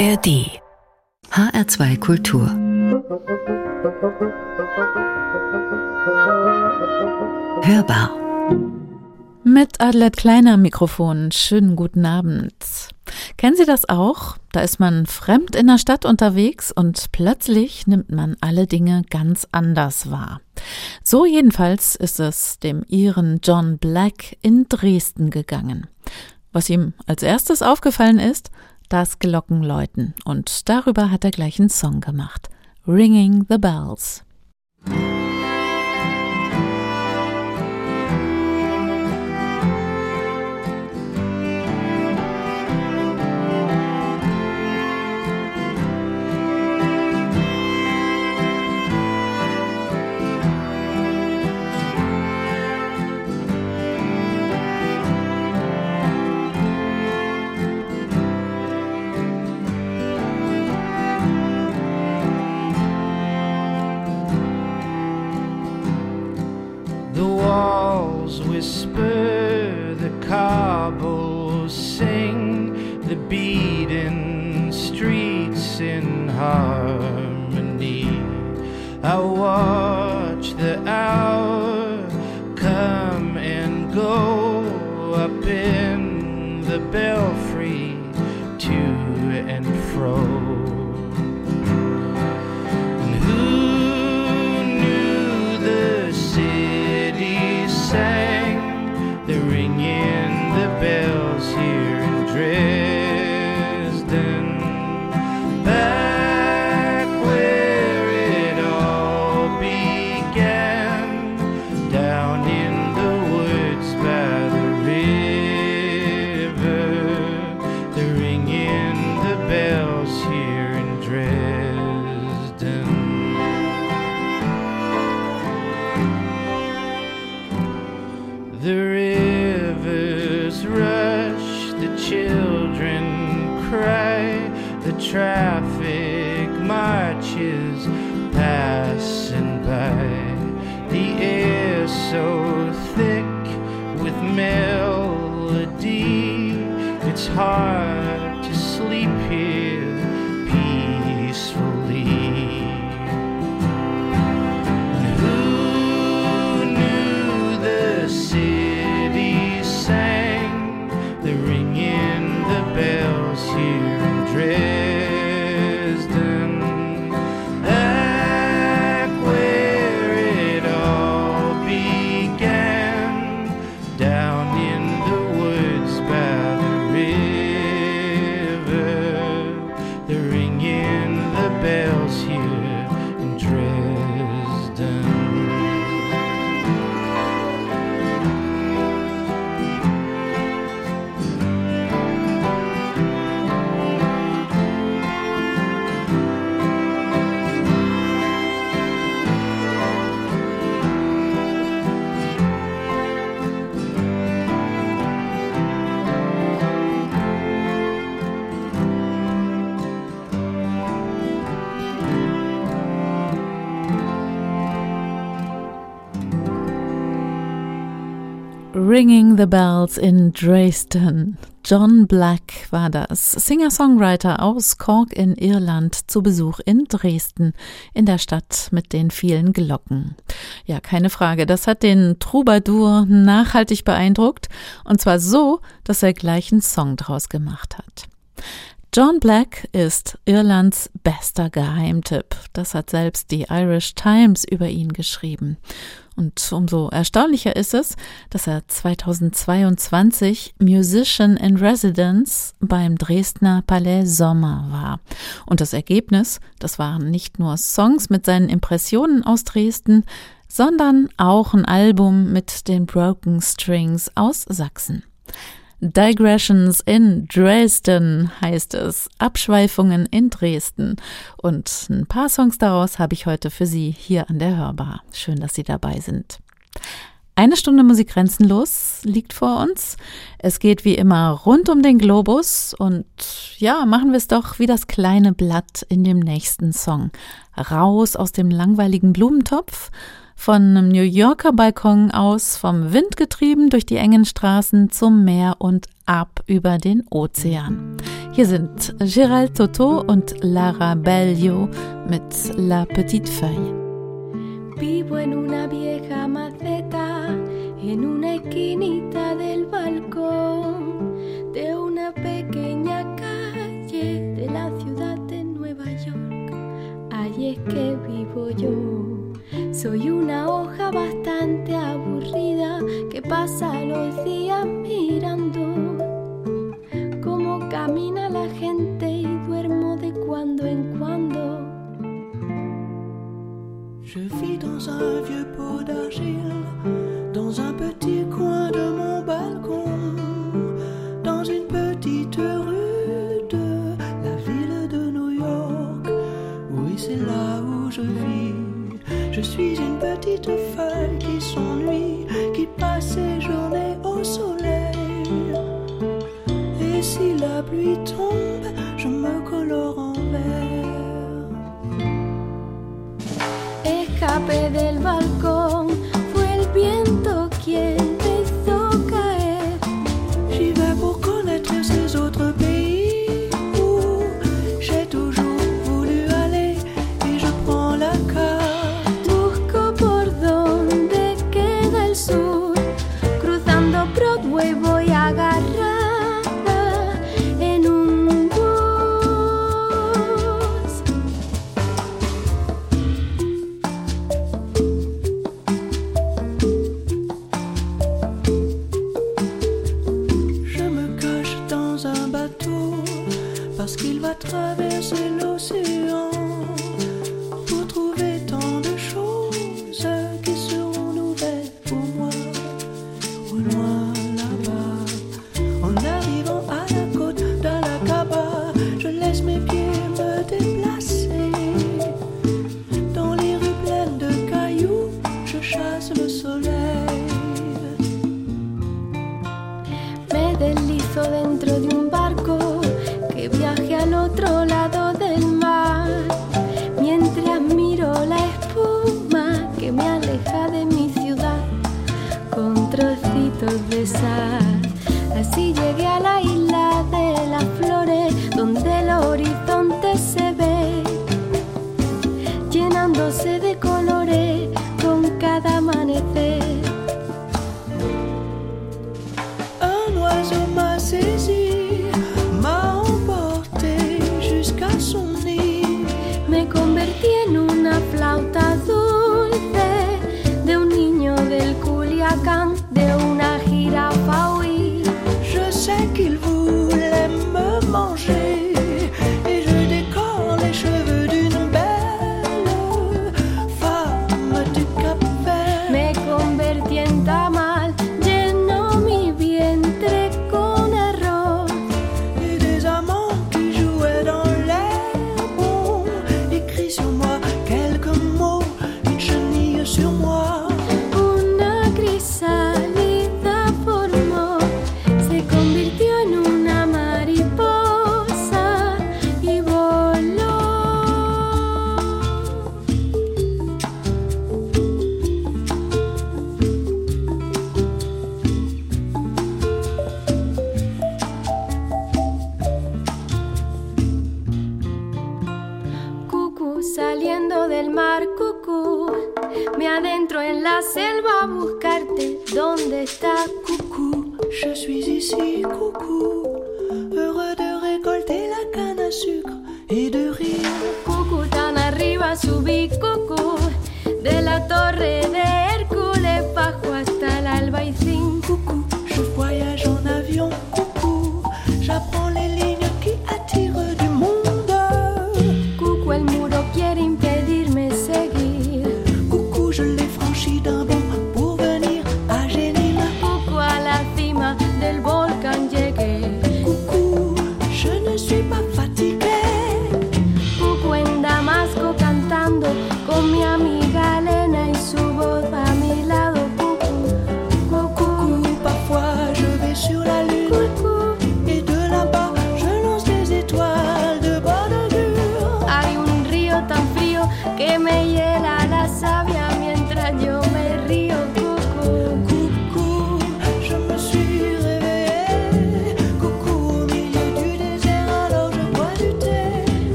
ARD HR2 Kultur Hörbar mit Adelet Kleiner Mikrofon. Schönen guten Abend. Kennen Sie das auch? Da ist man fremd in der Stadt unterwegs und plötzlich nimmt man alle Dinge ganz anders wahr. So jedenfalls ist es dem Iren John Black in Dresden gegangen. Was ihm als erstes aufgefallen ist, das Glockenläuten. Und darüber hat er gleich einen Song gemacht. Ringing the Bells. Whisper, the cobbles sing, the beaten streets in harmony. I watch the hour come and go up in the belfry to and fro. Ringing the Bells in Dresden. John Black war das, Singer-Songwriter aus Cork in Irland, zu Besuch in Dresden, in der Stadt mit den vielen Glocken. Ja, keine Frage, das hat den Troubadour nachhaltig beeindruckt, und zwar so, dass er gleich einen Song draus gemacht hat. John Black ist Irlands bester Geheimtipp. Das hat selbst die Irish Times über ihn geschrieben. Und umso erstaunlicher ist es, dass er 2022 Musician in Residence beim Dresdner Palais Sommer war. Und das Ergebnis, das waren nicht nur Songs mit seinen Impressionen aus Dresden, sondern auch ein Album mit den Broken Strings aus Sachsen. Digressions in Dresden heißt es. Abschweifungen in Dresden. Und ein paar Songs daraus habe ich heute für Sie hier an der Hörbar. Schön, dass Sie dabei sind. Eine Stunde Musik grenzenlos liegt vor uns. Es geht wie immer rund um den Globus und ja, machen wir es doch wie das kleine Blatt in dem nächsten Song. Raus aus dem langweiligen Blumentopf von einem New Yorker Balkon aus, vom Wind getrieben durch die engen Straßen zum Meer und ab über den Ozean. Hier sind Gérald Toto und Lara Bellio mit La Petite Feuille. Vivo en una vieja maceta, en una esquinita del balcón de una pequeña calle de la ciudad de Nueva York. Ahí es que vivo yo. Soy una hoja bastante aburrida que pasa los días mirando camina la gente y duermo de cuando en cuando. Je vis dans un vieux pot d'argile, dans un petit coin de suis une petite feuille sur l'océan.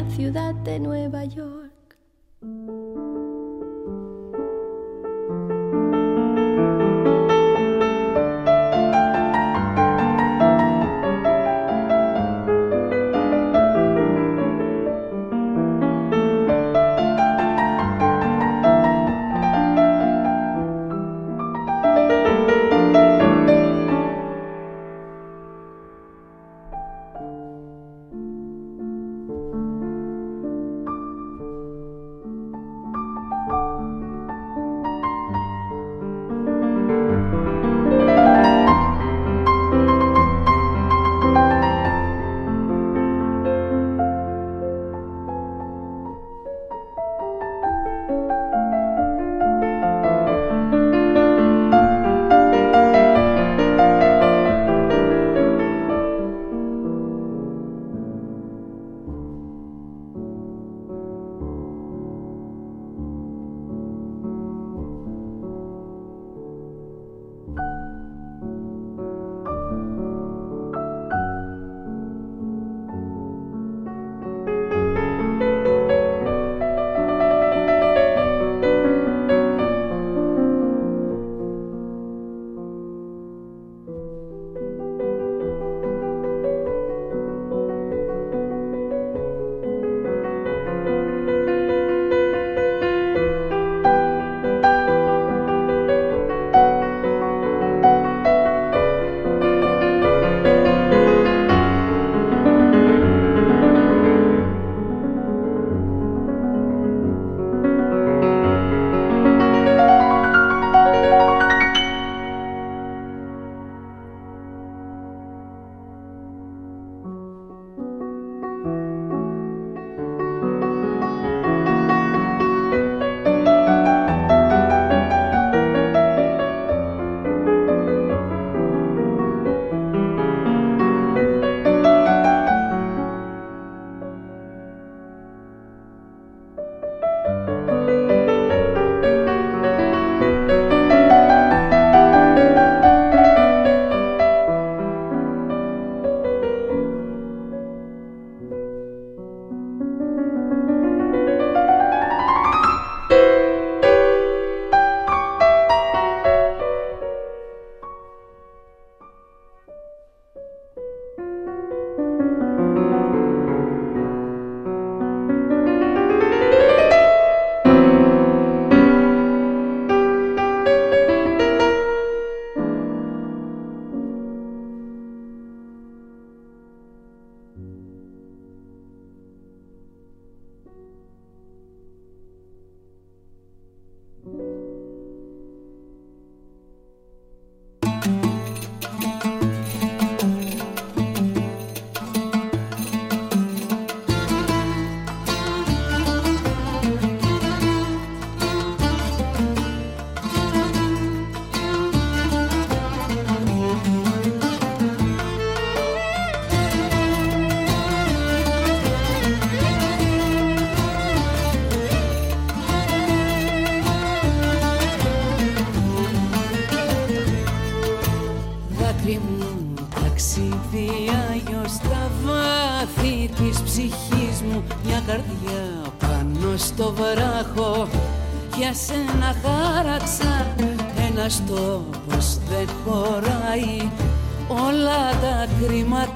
la ciudad de Nueva York.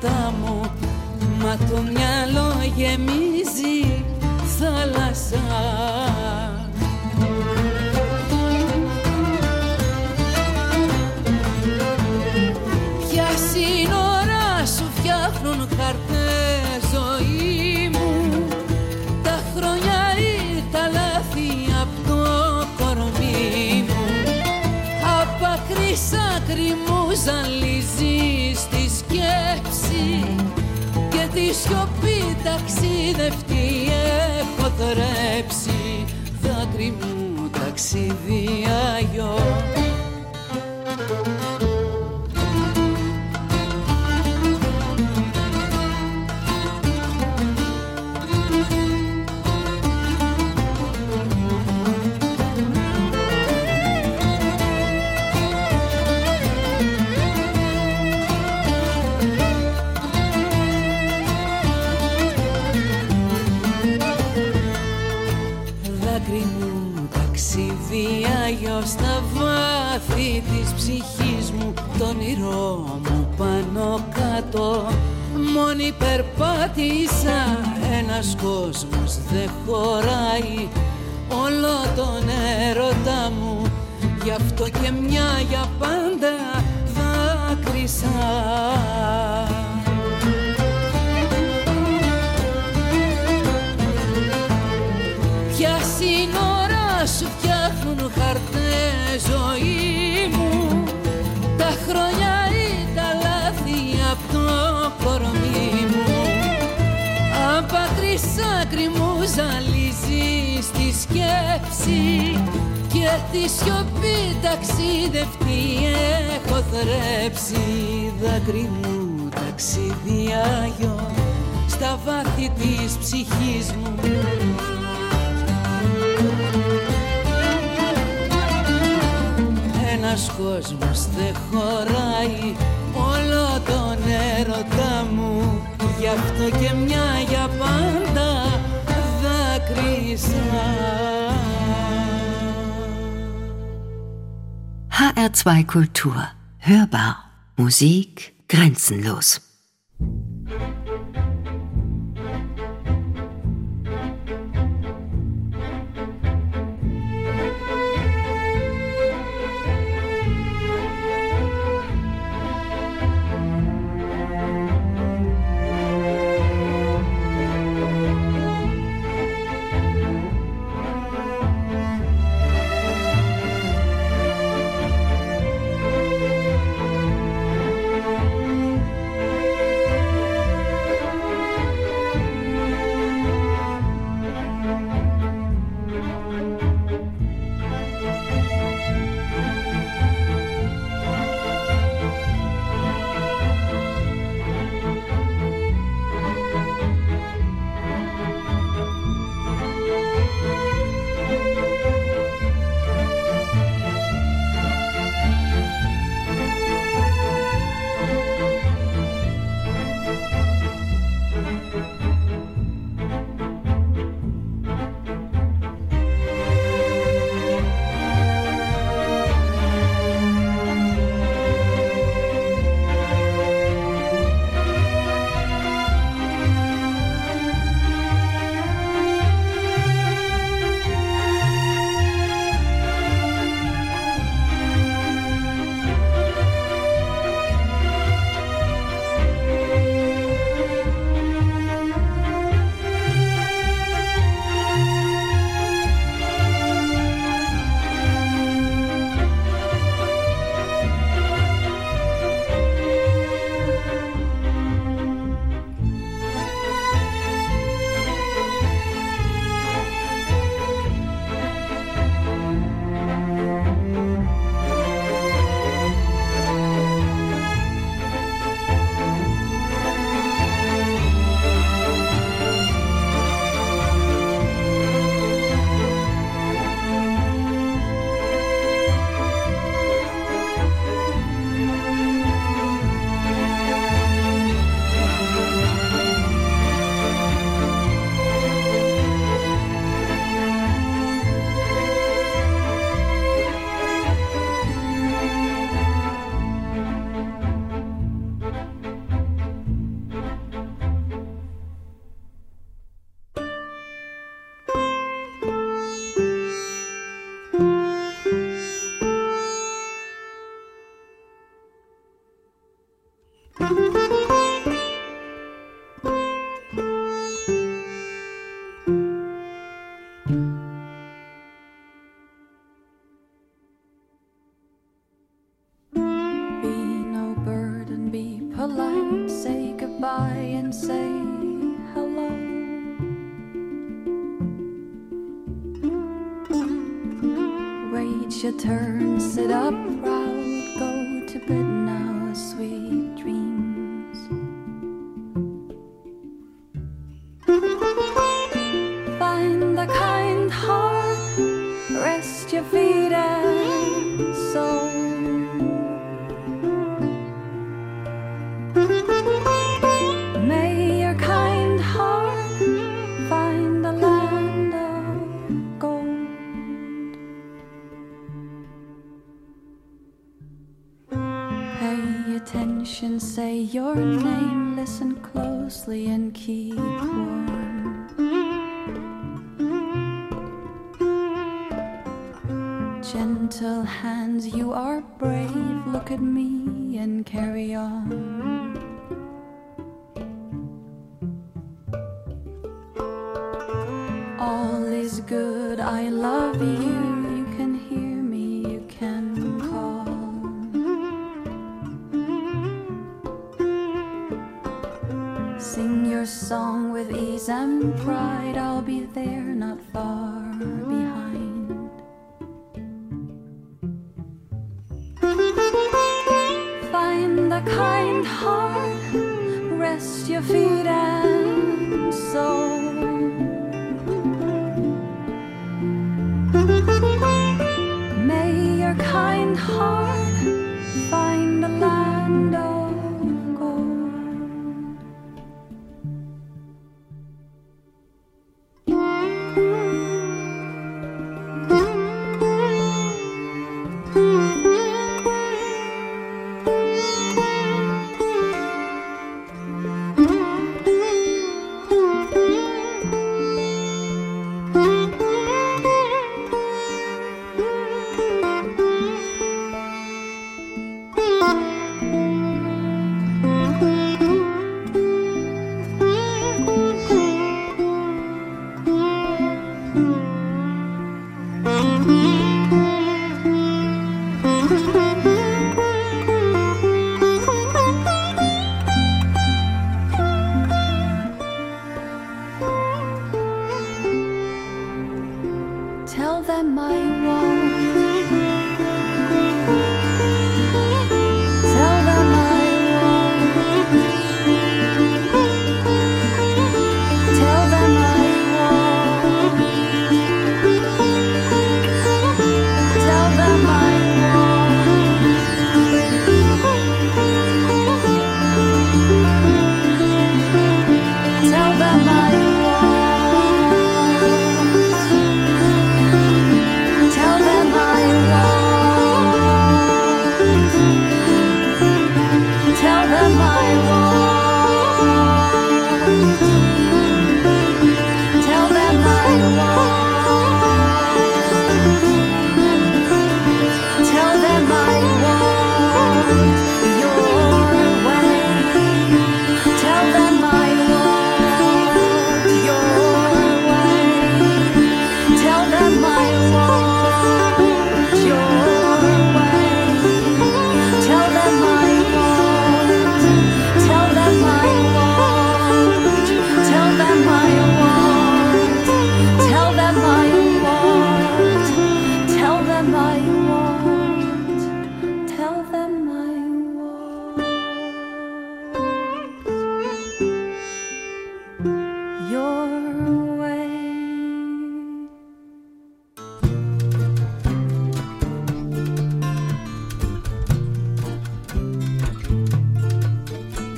πατά Μα το μυαλό γεμίζει σιωπή ταξιδευτή έχω θρέψει δάκρυ μου ταξίδι βάθη της ψυχής μου το όνειρό μου πάνω κάτω. Μόνη περπάτησα ένας κόσμος δεν χωράει. Όλο τον έρωτα μου γι' αυτό και μια για πάντα δάκρυσα Ποια σύνορα σου φτιάχνουν χαρτές ζωή κορμί μου. Απ' άκρη σ' άκρη μου ζαλίζεις στη σκέψη και τη σιωπή ταξιδευτή έχω θρέψει δάκρυ μου ταξιδιάγιο στα βάθη της ψυχής μου. Ένας κόσμος δεν χωράει όλο τον έρωτα μου γι' αυτό και μια για πάντα δάκρυσα HR2 Kultur. Hörbar. Musik grenzenlos. Gentle hands, you are brave, look at me and carry on. Song with ease and pride. I'll be there, not far behind. Find the kind heart, rest your feet and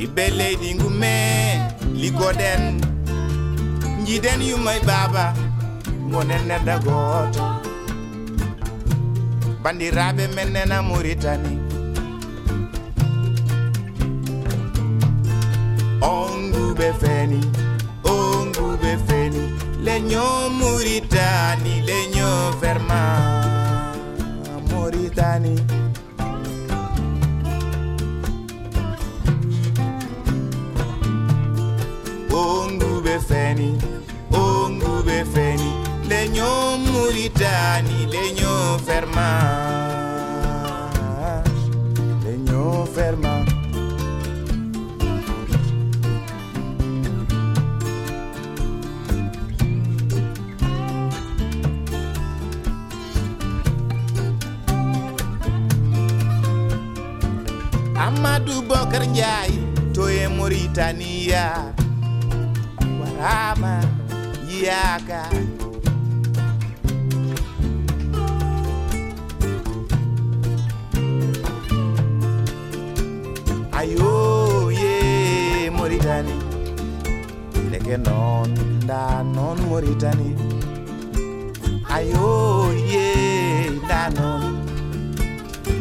ibe lady ngume ligoden njiden yu may baba monen na dagoto. Bandiraɓe men nena muritani. Onguɓe feni onguɓe feni leño muritani leño ferma muritani. ngube feni o ngube feni muritani ferma ferma Amadou Bokar Ndiaye toye Mauritania warama yaka. Ayo ye Mauritanie ndeke non da non Mauritanie ayo ye da non.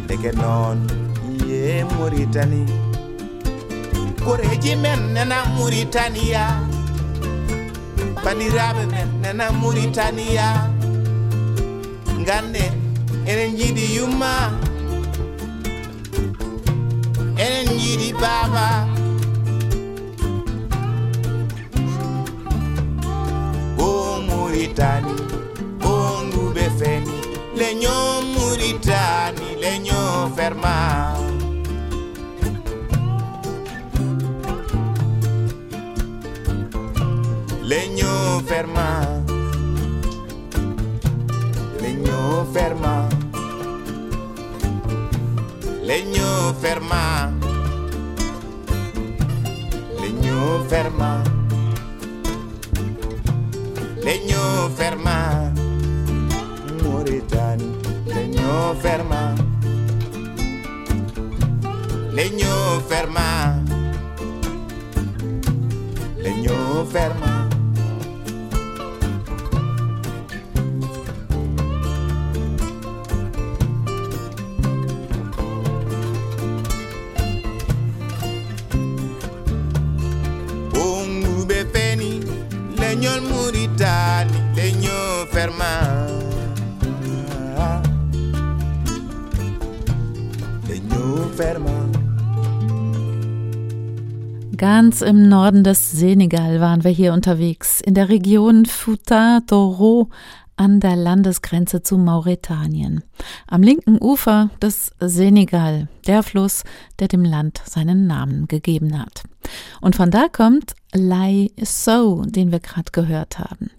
Ndeke non ye Mauritanie koreji men nana Mauritania bandiraɓe men nana Mauritania gande enen jiiɗi yumma enen jiiɗi baba. O Mauritani o ngube feni. Leño Mauritani leño ferma ferma legno ferma legno ferma legno ferma legno ferma Mauritani legno ferma legno ferma legno ferma Leño ferma leño ferma Ganz im Norden des Senegal waren wir hier unterwegs, in der Region Fouta Doro an der Landesgrenze zu Mauretanien. Am linken Ufer des Senegal, der Fluss, der dem Land seinen Namen gegeben hat. Und von da kommt Lai So, den wir gerade gehört haben.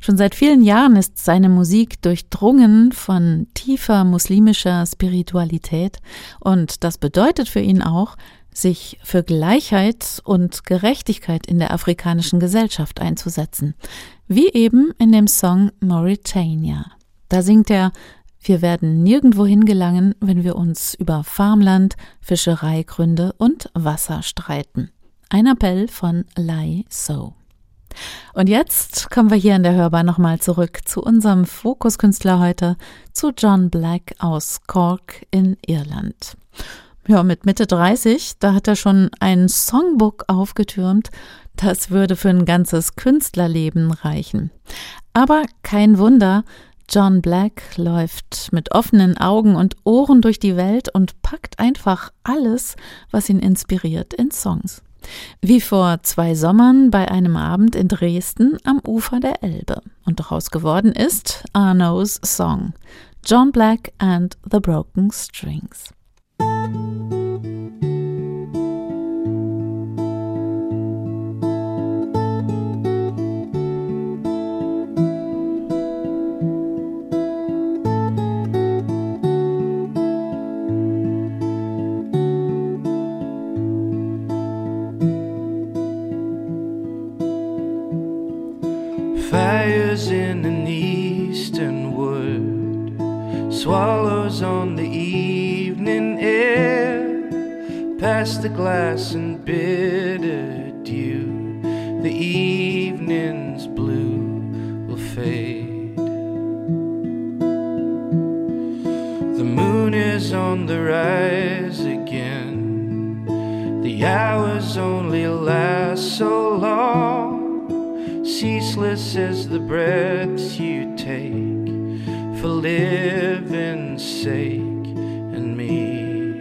Schon seit vielen Jahren ist seine Musik durchdrungen von tiefer muslimischer Spiritualität und das bedeutet für ihn auch, sich für Gleichheit und Gerechtigkeit in der afrikanischen Gesellschaft einzusetzen, wie eben in dem Song Mauritania. Da singt er wir werden nirgendwo hingelangen, wenn wir uns über Farmland, Fischereigründe und Wasser streiten. Ein Appell von Lai So. Und jetzt kommen wir hier in der Hörbar nochmal zurück zu unserem Fokuskünstler heute, zu John Black aus Cork in Irland. Ja, mit Mitte 30, da hat er schon ein Songbook aufgetürmt, das würde für ein ganzes Künstlerleben reichen. Aber kein Wunder, John Black läuft mit offenen Augen und Ohren durch die Welt und packt einfach alles, was ihn inspiriert, in Songs. Wie vor zwei Sommern bei einem Abend in Dresden am Ufer der Elbe. Und daraus geworden ist Arno's Song, John Black and the Broken Strings. Fires in an eastern wood, swallows on the evening air, past the glass and bitter dew, the evening's blue will fade. The moon is on the rise again, the hours only last so long ceaseless as the breaths you take for living's sake and me.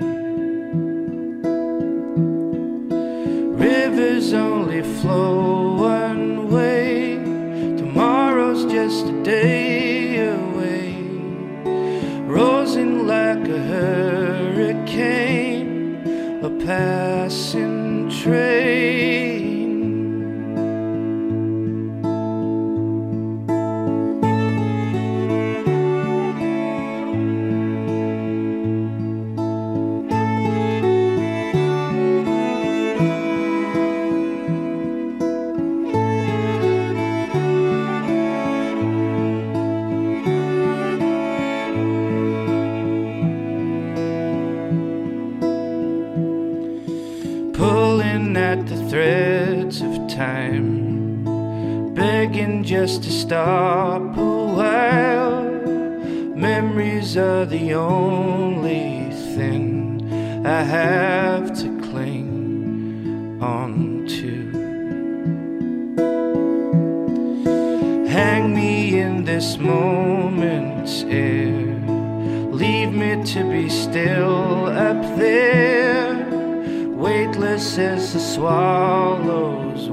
Rivers only flow one way, tomorrow's just a day away, rising like a hurricane, a passing train.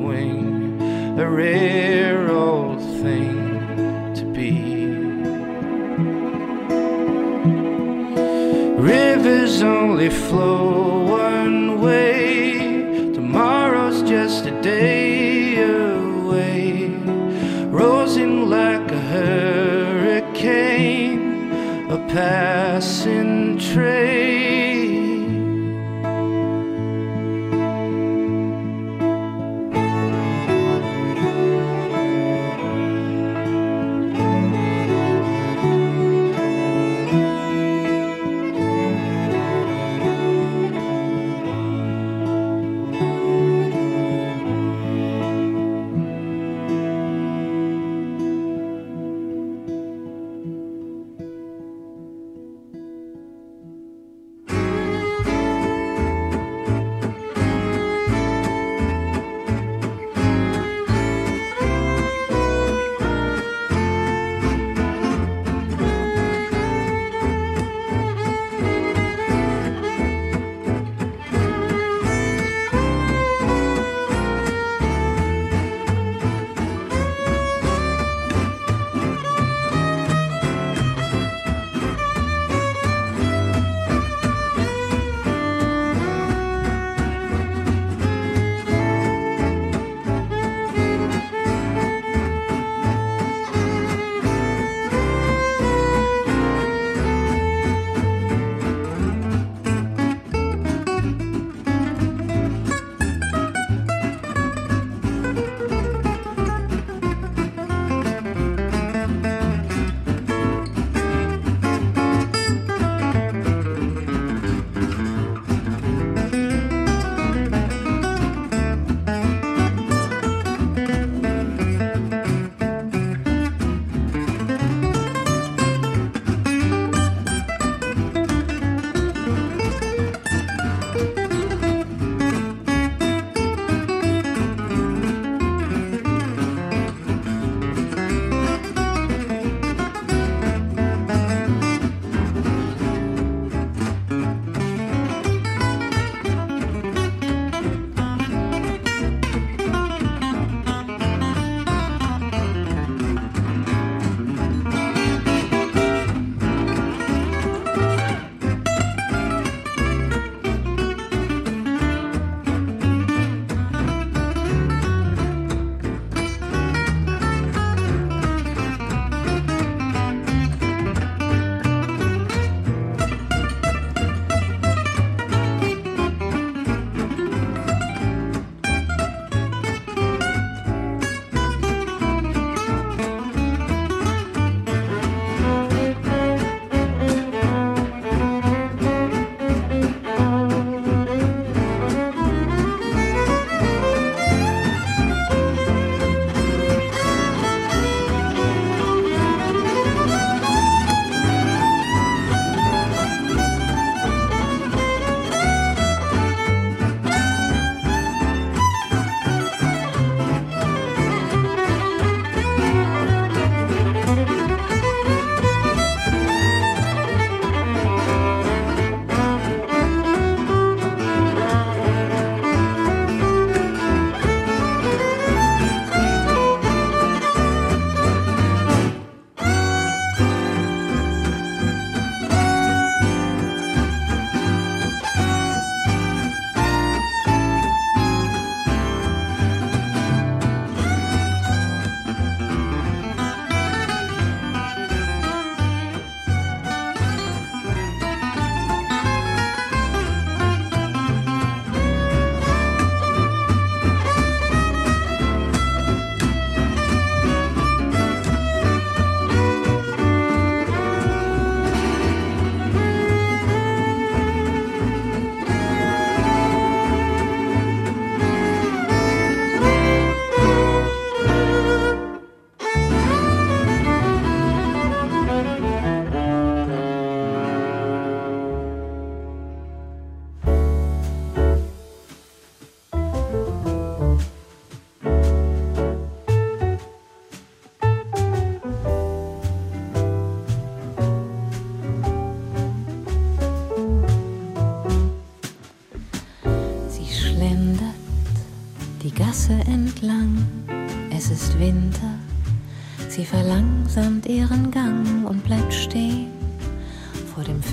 Swallow's wing, a rare old thing to be. Rivers only flow one way, tomorrow's just a day away, rosing like a hurricane, a passing train.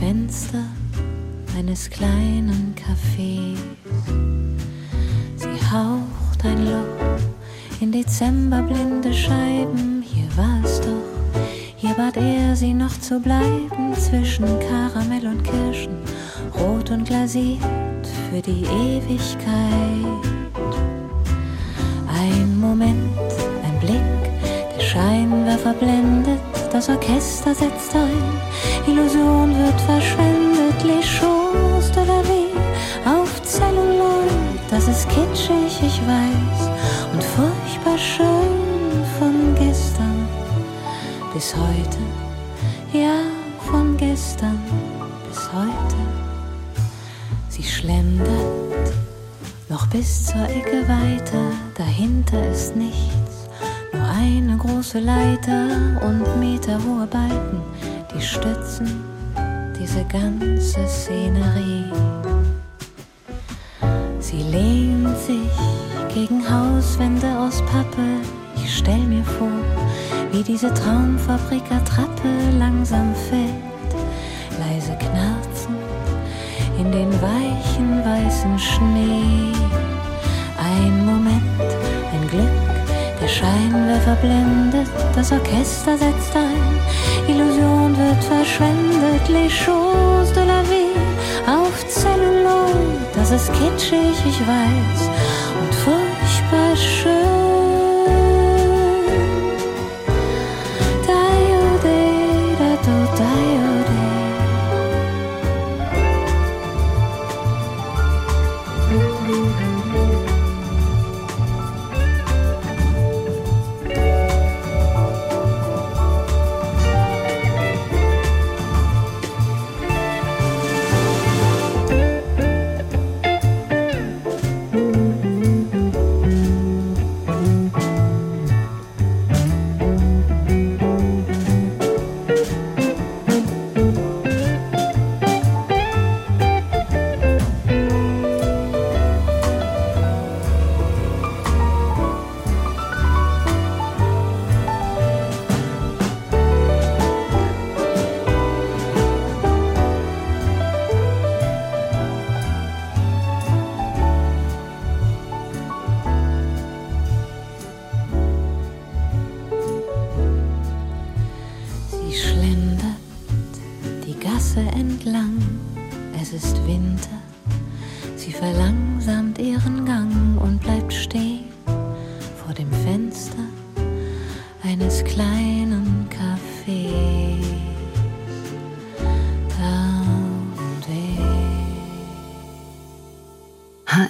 Fenster eines kleinen Cafés. Sie haucht ein Loch in dezemberblinde Scheiben. Hier war es doch, hier bat er sie noch zu bleiben zwischen Karamell und Kirschen, rot und glasiert für die Ewigkeit. Ein Moment, ein Blick, der Scheinwerfer blendet, das Orchester setzt ein, Illusion wird verschwendet, les choses de la vie auf Zelluloid, das ist kitschig, ich weiß, und furchtbar schön von gestern bis heute, ja, von gestern bis heute. Sie schlendert noch bis zur Ecke weiter, dahinter ist nichts, nur eine große Leiter und meterhohe Balken, stützen diese ganze Szenerie. Sie lehnt sich gegen Hauswände aus Pappe, ich stell mir vor, wie diese Traumfabrik-Attrappe langsam fällt, leise knarzen in den weichen weißen Schnee. Ein Moment, ein Glück, der Scheinwerfer blendet, das Orchester setzt ein, Wird verschwendet, les choses de la vie auf Zelluloid, das ist kitschig, ich weiß, und furchtbar schön.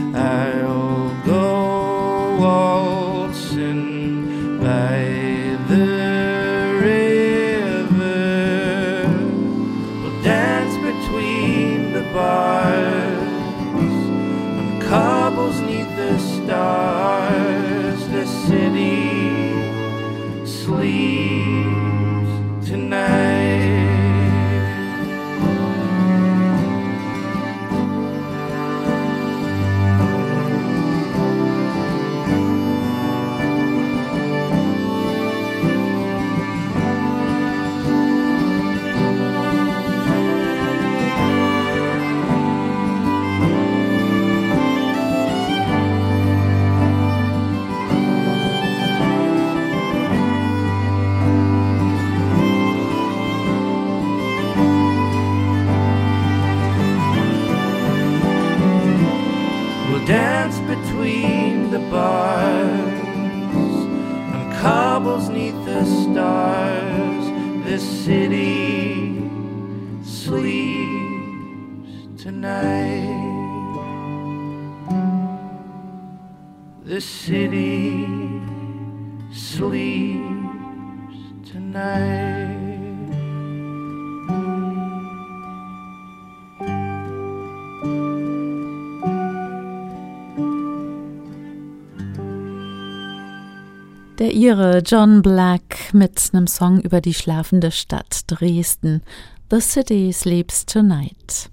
I Ire John Black mit einem Song über die schlafende Stadt Dresden. The City Sleeps Tonight.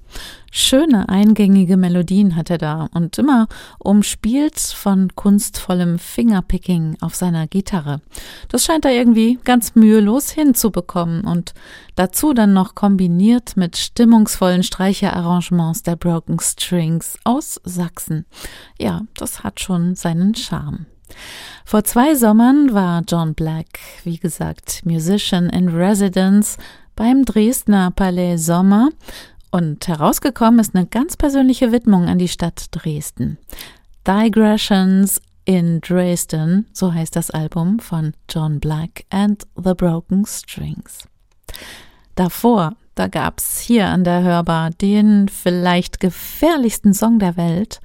Schöne eingängige Melodien hat er da und immer umspielt von kunstvollem Fingerpicking auf seiner Gitarre. Das scheint er irgendwie ganz mühelos hinzubekommen und dazu dann noch kombiniert mit stimmungsvollen Streicherarrangements der Broken Strings aus Sachsen. Ja, das hat schon seinen Charme. Vor zwei Sommern war John Black, wie gesagt, Musician in Residence beim Dresdner Palais Sommer und herausgekommen ist eine ganz persönliche Widmung an die Stadt Dresden. Digressions in Dresden, so heißt das Album von John Black and the Broken Strings. Davor, da gab's hier an der Hörbar den vielleicht gefährlichsten Song der Welt,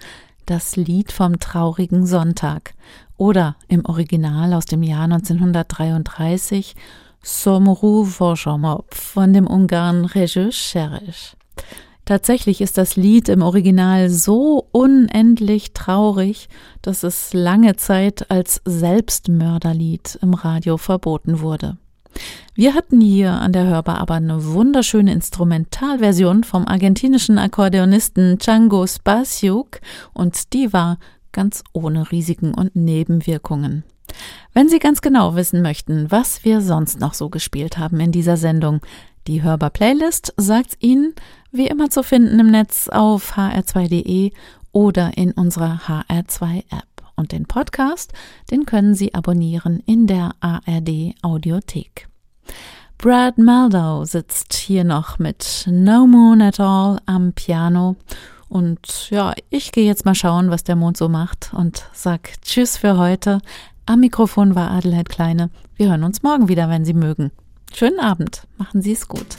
das Lied vom traurigen Sonntag oder im Original aus dem Jahr 1933 Somru Vojomop von dem Ungarn Regis Sheresh. Tatsächlich ist das Lied im Original so unendlich traurig, dass es lange Zeit als Selbstmörderlied im Radio verboten wurde. Wir hatten hier an der Hörbar aber eine wunderschöne Instrumentalversion vom argentinischen Akkordeonisten Django Spasiuk und die war ganz ohne Risiken und Nebenwirkungen. Wenn Sie ganz genau wissen möchten, was wir sonst noch so gespielt haben in dieser Sendung, die Hörbar Playlist sagt's Ihnen wie immer zu finden im Netz auf hr2.de oder in unserer HR2 App. Und den Podcast, den können Sie abonnieren in der ARD Audiothek. Brad Maldow sitzt hier noch mit No Moon at All am Piano. Und ja, ich gehe jetzt mal schauen, was der Mond so macht und sag Tschüss für heute. Am Mikrofon war Adelheid Kleine. Wir hören uns morgen wieder, wenn Sie mögen. Schönen Abend. Machen Sie es gut.